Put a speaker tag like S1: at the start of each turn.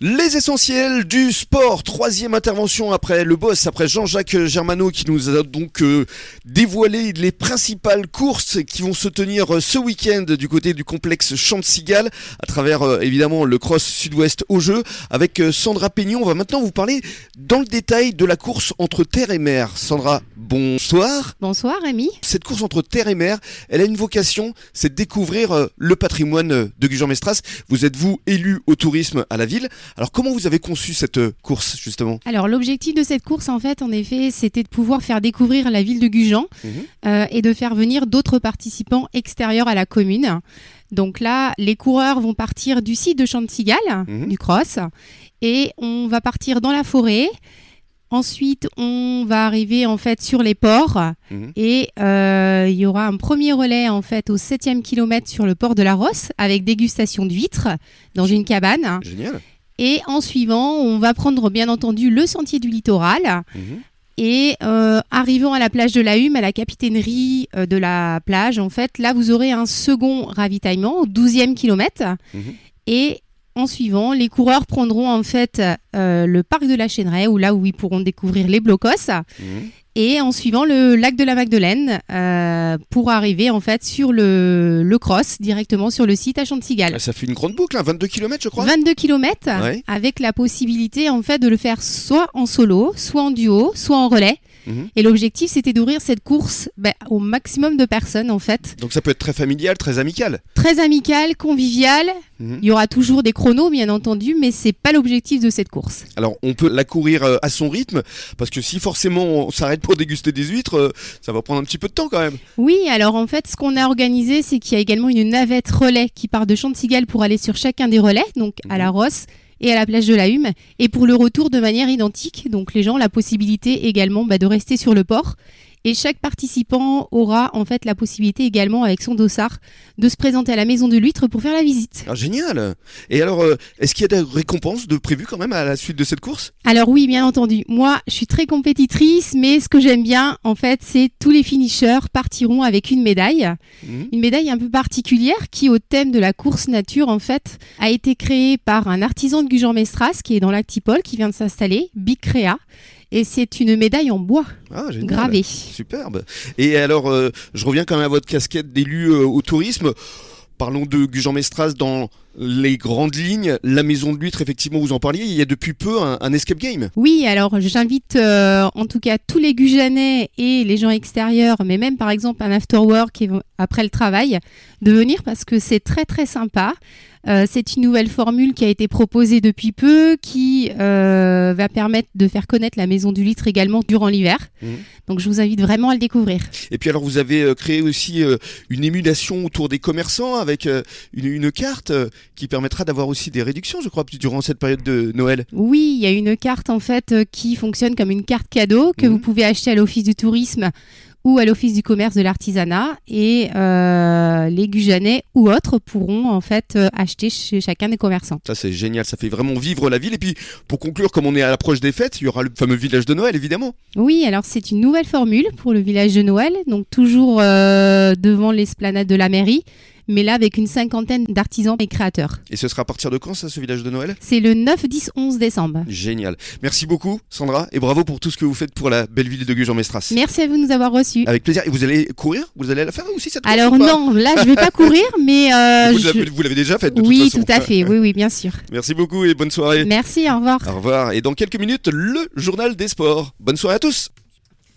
S1: Les essentiels du sport, troisième intervention après le boss, après Jean-Jacques Germano qui nous a donc euh, dévoilé les principales courses qui vont se tenir euh, ce week-end du côté du complexe Champ de Cigale à travers euh, évidemment le cross sud-ouest au jeu avec Sandra Peignon. On va maintenant vous parler dans le détail de la course entre terre et mer. Sandra, bonsoir.
S2: Bonsoir Rémi.
S1: Cette course entre terre et mer, elle a une vocation, c'est de découvrir le patrimoine de Gujan-Mestras. Vous êtes vous élu au tourisme à la ville. Alors comment vous avez conçu cette euh, course justement?
S2: Alors l'objectif de cette course en fait en effet c'était de pouvoir faire découvrir la ville de Gujan
S1: Mhm.
S2: euh, et de faire venir d'autres participants extérieurs à la commune. Donc là les coureurs vont partir du site de Chantigal,
S1: Mhm.
S2: du cross, et on va partir dans la forêt. Ensuite, on va arriver en fait sur les ports
S1: Mhm.
S2: et euh, il y aura un premier relais en fait au 7e kilomètre sur le port de la Rosse avec dégustation d'huîtres dans une cabane.
S1: Génial.
S2: Et en suivant, on va prendre bien entendu le sentier du littoral.
S1: Mhm.
S2: Et euh, arrivant à la plage de la Hume, à la capitainerie euh, de la plage, en fait, là, vous aurez un second ravitaillement au 12e kilomètre.
S1: Mhm.
S2: Et en suivant, les coureurs prendront en fait euh, le parc de la Chêneraie, où là où ils pourront découvrir les blocos.
S1: Mhm.
S2: Et en suivant le lac de la Magdeleine, euh, pour arriver en fait sur le, le cross, directement sur le site à Chantigal.
S1: Ça fait une grande boucle, hein, 22 km je crois.
S2: 22 km
S1: Ouais.
S2: avec la possibilité en fait de le faire soit en solo, soit en duo, soit en relais.
S1: Mhm.
S2: Et l'objectif c'était d'ouvrir cette course ben, au maximum de personnes en fait.
S1: Donc ça peut être très familial, très amical.
S2: Très amical, convivial.
S1: Mhm.
S2: Il y aura toujours des chronos bien entendu, mais c'est pas l'objectif de cette course.
S1: Alors on peut la courir euh, à son rythme, parce que si forcément on s'arrête pour déguster des huîtres, euh, ça va prendre un petit peu de temps quand même.
S2: Oui, alors en fait ce qu'on a organisé c'est qu'il y a également une navette relais qui part de Chantigal pour aller sur chacun des relais, donc à la Rosse et à la plage de la Hume, et pour le retour de manière identique. Donc les gens la possibilité également bah, de rester sur le port. Et chaque participant aura en fait la possibilité également avec son dossard de se présenter à la maison de l'huître pour faire la visite.
S1: Ah, génial Et alors, euh, est-ce qu'il y a des récompenses de prévues quand même à la suite de cette course?
S2: Alors oui, bien entendu. Moi, je suis très compétitrice, mais ce que j'aime bien, en fait, c'est tous les finishers partiront avec une médaille.
S1: Mhm.
S2: Une médaille un peu particulière qui, au thème de la course nature, en fait, a été créée par un artisan de Gujan-Mestras qui est dans l'Actipol, qui vient de s'installer, Big Créa. Et c'est une médaille en bois,
S1: Ah,
S2: gravée.
S1: Superbe. Et alors, euh, je reviens quand même à votre casquette d'élu euh, au tourisme. Parlons de Gujan-Mestras dans les grandes lignes. La maison de l'huître, effectivement, vous en parliez. Il y a depuis peu un, un escape game.
S2: Oui, alors j'invite euh, en tout cas tous les Gujanais et les gens extérieurs, mais même par exemple un after work et- après le travail, de venir parce que c'est très très sympa. Euh, c'est une nouvelle formule qui a été proposée depuis peu, qui euh, va permettre de faire connaître la maison du litre également durant l'hiver.
S1: Mhm.
S2: Donc je vous invite vraiment à le découvrir.
S1: Et puis alors, vous avez créé aussi une émulation autour des commerçants avec une, une carte qui permettra d'avoir aussi des réductions, je crois, durant cette période de Noël.
S2: Oui, il y a une carte en fait euh, qui fonctionne comme une carte cadeau que
S1: Mhm.
S2: vous pouvez acheter à l'office du tourisme ou à l'office du commerce de l'artisanat et euh, les Gujanais ou autres pourront en fait euh, acheter chez chacun des commerçants.
S1: Ça, c'est génial. Ça fait vraiment vivre la ville. Et puis, pour conclure, comme on est à l'approche des fêtes, il y aura le fameux village de Noël, évidemment.
S2: Oui, alors c'est une nouvelle formule pour le village de Noël, donc toujours euh, devant l'esplanade de la mairie, mais là avec une cinquantaine d'artisans et créateurs.
S1: Et ce sera à partir de quand, ça, ce village de Noël?
S2: C'est le 9, 10, 11 décembre.
S1: Génial. Merci beaucoup, Sandra, et bravo pour tout ce que vous faites pour la belle ville de Gujan-Mestras.
S2: Merci à vous de nous avoir reçus.
S1: Avec plaisir. Et vous allez courir? Vous allez la faire aussi cette
S2: Alors non, là je vais pas courir, mais euh,
S1: Vous
S2: je-
S1: l'avez- vous l'avez déjà faite
S2: oui,
S1: toute façon.
S2: tout à fait. Oui, oui, bien sûr.
S1: Merci beaucoup et bonne soirée.
S2: Merci, au revoir.
S1: Au revoir. Et dans quelques minutes, le journal des sports. Bonne soirée à tous.